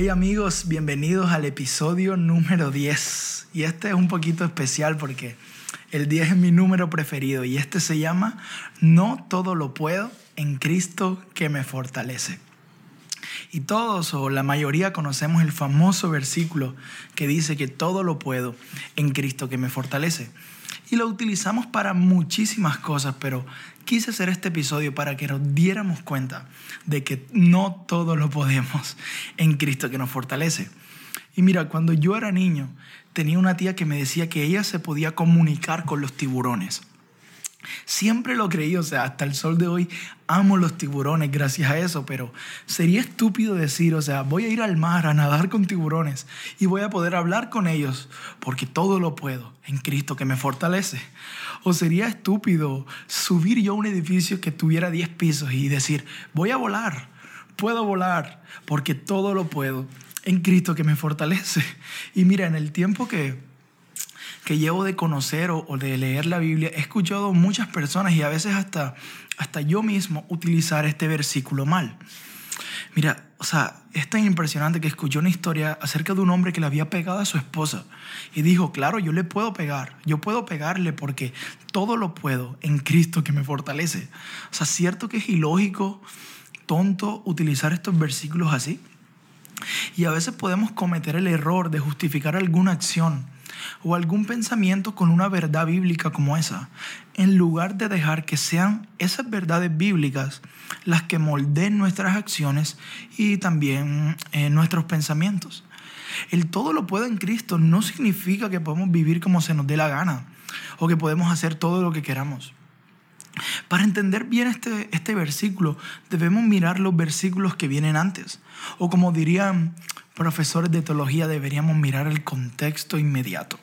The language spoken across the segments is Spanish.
Hey amigos, bienvenidos al episodio número 10. Y este es un poquito especial porque el 10 es mi número preferido y este se llama No todo lo puedo en Cristo que me fortalece. Y todos o la mayoría conocemos el famoso versículo que dice que todo lo puedo en Cristo que me fortalece. Y lo utilizamos para muchísimas cosas, pero quise hacer este episodio para que nos diéramos cuenta de que no todo lo podemos en Cristo que nos fortalece. Y mira, cuando yo era niño, tenía una tía que me decía que ella se podía comunicar con los tiburones. Siempre lo creí, o sea, hasta el sol de hoy amo los tiburones gracias a eso, pero sería estúpido decir, o sea, voy a ir al mar a nadar con tiburones y voy a poder hablar con ellos porque todo lo puedo en Cristo que me fortalece. O sería estúpido subir yo a un edificio que tuviera 10 pisos y decir, voy a volar, puedo volar porque todo lo puedo en Cristo que me fortalece. Y mira, en el tiempo que que llevo de conocer o, de leer la Biblia, he escuchado muchas personas y a veces hasta, hasta yo mismo utilizar este versículo mal. Mira, o sea, es tan impresionante que escuché una historia acerca de un hombre que le había pegado a su esposa y dijo, claro, yo le puedo pegar, yo puedo pegarle porque todo lo puedo en Cristo que me fortalece. O sea, cierto que es ilógico, tonto utilizar estos versículos así. Y a veces podemos cometer el error de justificar alguna acción o algún pensamiento con una verdad bíblica como esa, en lugar de dejar que sean esas verdades bíblicas las que moldeen nuestras acciones y también eh, nuestros pensamientos. El todo lo puedo en Cristo no significa que podemos vivir como se nos dé la gana o que podemos hacer todo lo que queramos. Para entender bien este, este versículo, debemos mirar los versículos que vienen antes. O como dirían profesores de teología, deberíamos mirar el contexto inmediato.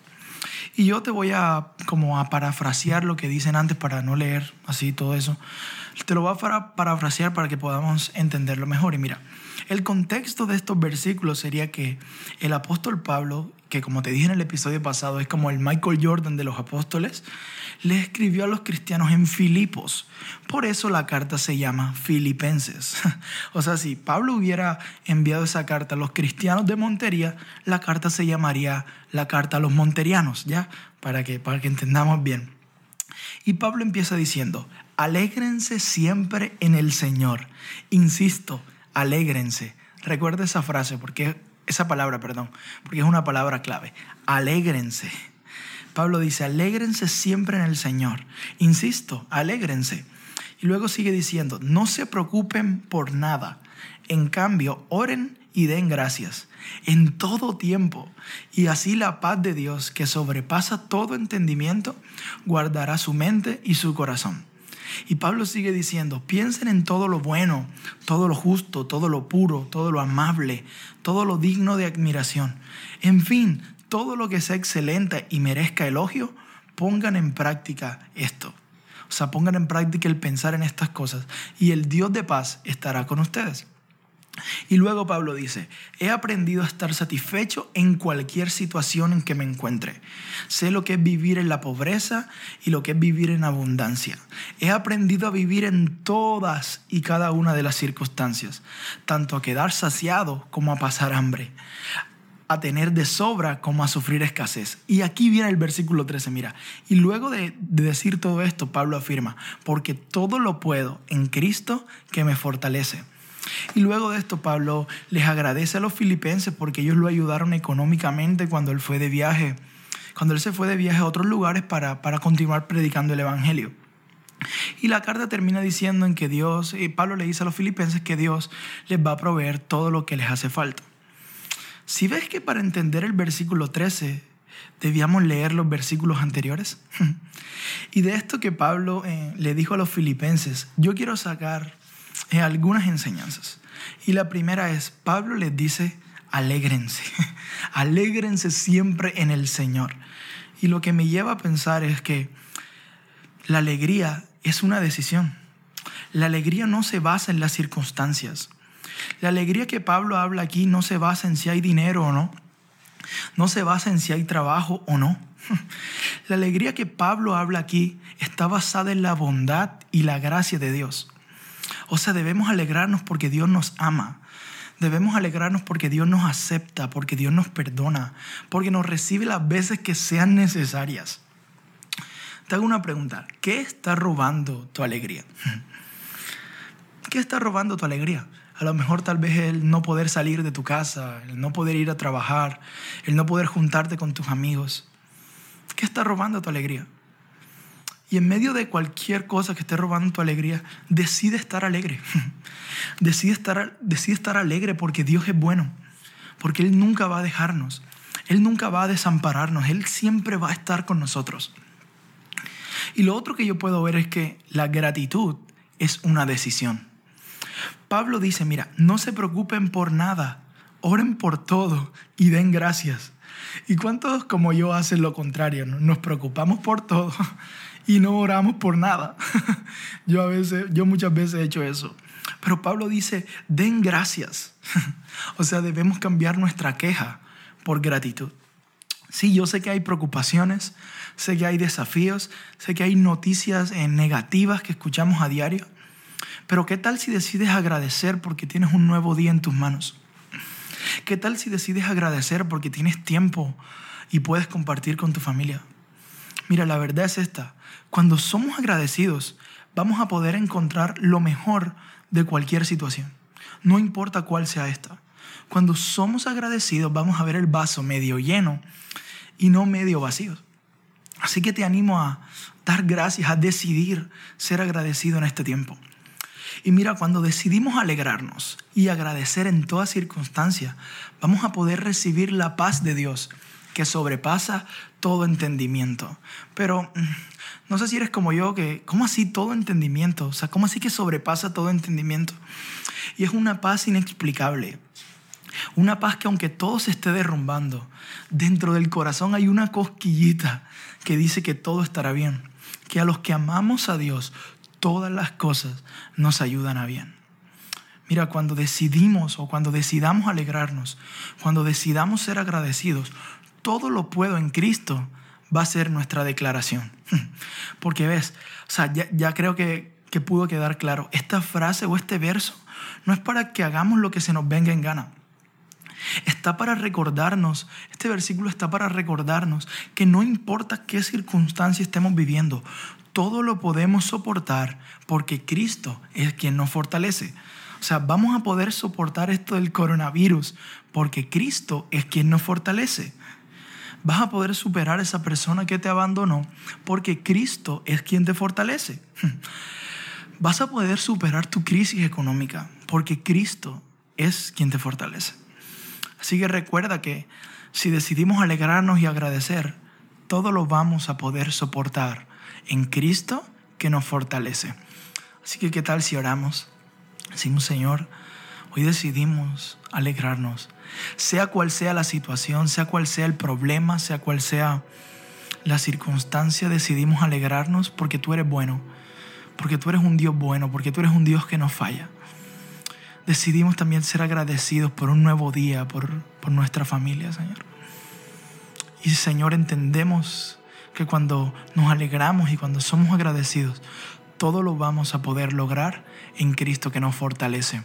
Y yo te voy a como a parafrasear lo que dicen antes para no leer así todo eso. Te lo voy a parafrasear para que podamos entenderlo mejor. Y mira, el contexto de estos versículos sería que el apóstol Pablo, que como te dije en el episodio pasado, es como el Michael Jordan de los apóstoles, le escribió a los cristianos en Filipos. Por eso la carta se llama Filipenses. O sea, si Pablo hubiera enviado esa carta a los cristianos de Montería, la carta se llamaría la carta a los monterianos, ¿ya? Para que, para que entendamos bien. Y Pablo empieza diciendo, alégrense siempre en el Señor. Insisto, alégrense. Recuerda esa frase, porque esa palabra, perdón, porque es una palabra clave. Alégrense. Pablo dice, alégrense siempre en el Señor. Insisto, alégrense. Y luego sigue diciendo, no se preocupen por nada. En cambio, oren y den gracias en todo tiempo. Y así la paz de Dios, que sobrepasa todo entendimiento, guardará su mente y su corazón. Y Pablo sigue diciendo, piensen en todo lo bueno, todo lo justo, todo lo puro, todo lo amable, todo lo digno de admiración. En fin, todo lo que sea excelente y merezca elogio, pongan en práctica esto. O sea, pongan en práctica el pensar en estas cosas y el Dios de paz estará con ustedes. Y luego Pablo dice, he aprendido a estar satisfecho en cualquier situación en que me encuentre. Sé lo que es vivir en la pobreza y lo que es vivir en abundancia. He aprendido a vivir en todas y cada una de las circunstancias, tanto a quedar saciado como a pasar hambre a tener de sobra como a sufrir escasez. Y aquí viene el versículo 13, mira. Y luego de, decir todo esto, Pablo afirma, porque todo lo puedo en Cristo que me fortalece. Y luego de esto, Pablo les agradece a los filipenses porque ellos lo ayudaron económicamente cuando él fue de viaje, cuando él se fue de viaje a otros lugares para, para continuar predicando el Evangelio. Y la carta termina diciendo en que Dios, y Pablo le dice a los filipenses que Dios les va a proveer todo lo que les hace falta. Si ves que para entender el versículo 13 debíamos leer los versículos anteriores. y de esto que Pablo eh, le dijo a los filipenses, yo quiero sacar algunas enseñanzas. Y la primera es, Pablo les dice, alégrense, alégrense siempre en el Señor. Y lo que me lleva a pensar es que la alegría es una decisión. La alegría no se basa en las circunstancias. La alegría que Pablo habla aquí no se basa en si hay dinero o no. No se basa en si hay trabajo o no. La alegría que Pablo habla aquí está basada en la bondad y la gracia de Dios. O sea, debemos alegrarnos porque Dios nos ama. Debemos alegrarnos porque Dios nos acepta, porque Dios nos perdona, porque nos recibe las veces que sean necesarias. Te hago una pregunta. ¿Qué está robando tu alegría? ¿Qué está robando tu alegría? A lo mejor tal vez el no poder salir de tu casa, el no poder ir a trabajar, el no poder juntarte con tus amigos. ¿Qué está robando tu alegría? Y en medio de cualquier cosa que esté robando tu alegría, decide estar alegre. decide, estar, decide estar alegre porque Dios es bueno. Porque Él nunca va a dejarnos. Él nunca va a desampararnos. Él siempre va a estar con nosotros. Y lo otro que yo puedo ver es que la gratitud es una decisión. Pablo dice, mira, no se preocupen por nada, oren por todo y den gracias. ¿Y cuántos como yo hacen lo contrario? Nos preocupamos por todo y no oramos por nada. Yo a veces, yo muchas veces he hecho eso. Pero Pablo dice, den gracias. O sea, debemos cambiar nuestra queja por gratitud. Sí, yo sé que hay preocupaciones, sé que hay desafíos, sé que hay noticias eh, negativas que escuchamos a diario, pero ¿qué tal si decides agradecer porque tienes un nuevo día en tus manos? ¿Qué tal si decides agradecer porque tienes tiempo y puedes compartir con tu familia? Mira, la verdad es esta. Cuando somos agradecidos, vamos a poder encontrar lo mejor de cualquier situación. No importa cuál sea esta. Cuando somos agradecidos, vamos a ver el vaso medio lleno y no medio vacío. Así que te animo a dar gracias, a decidir ser agradecido en este tiempo. Y mira, cuando decidimos alegrarnos y agradecer en toda circunstancia, vamos a poder recibir la paz de Dios que sobrepasa todo entendimiento. Pero mm, no sé si eres como yo, que, ¿cómo así todo entendimiento? O sea, ¿cómo así que sobrepasa todo entendimiento? Y es una paz inexplicable. Una paz que aunque todo se esté derrumbando, dentro del corazón hay una cosquillita que dice que todo estará bien. Que a los que amamos a Dios, todas las cosas nos ayudan a bien. Mira, cuando decidimos o cuando decidamos alegrarnos, cuando decidamos ser agradecidos, todo lo puedo en Cristo va a ser nuestra declaración. Porque ves, o sea, ya, creo que, que pudo quedar claro, esta frase o este verso no es para que hagamos lo que se nos venga en gana. Está para recordarnos, este versículo está para recordarnos que no importa qué circunstancia estemos viviendo, todo lo podemos soportar porque Cristo es quien nos fortalece. O sea, vamos a poder soportar esto del coronavirus porque Cristo es quien nos fortalece. Vas a poder superar esa persona que te abandonó porque Cristo es quien te fortalece. Vas a poder superar tu crisis económica porque Cristo es quien te fortalece. Así que recuerda que si decidimos alegrarnos y agradecer, todo lo vamos a poder soportar en Cristo que nos fortalece. Así que, ¿qué tal si oramos? Decimos, Señor, hoy decidimos alegrarnos. Sea cual sea la situación, sea cual sea el problema, sea cual sea la circunstancia, decidimos alegrarnos porque tú eres bueno, porque tú eres un Dios bueno, porque tú eres un Dios que no falla. Decidimos también ser agradecidos por un nuevo día, por, por nuestra familia, Señor. Y Señor, entendemos que cuando nos alegramos y cuando somos agradecidos, todo lo vamos a poder lograr en Cristo que nos fortalece.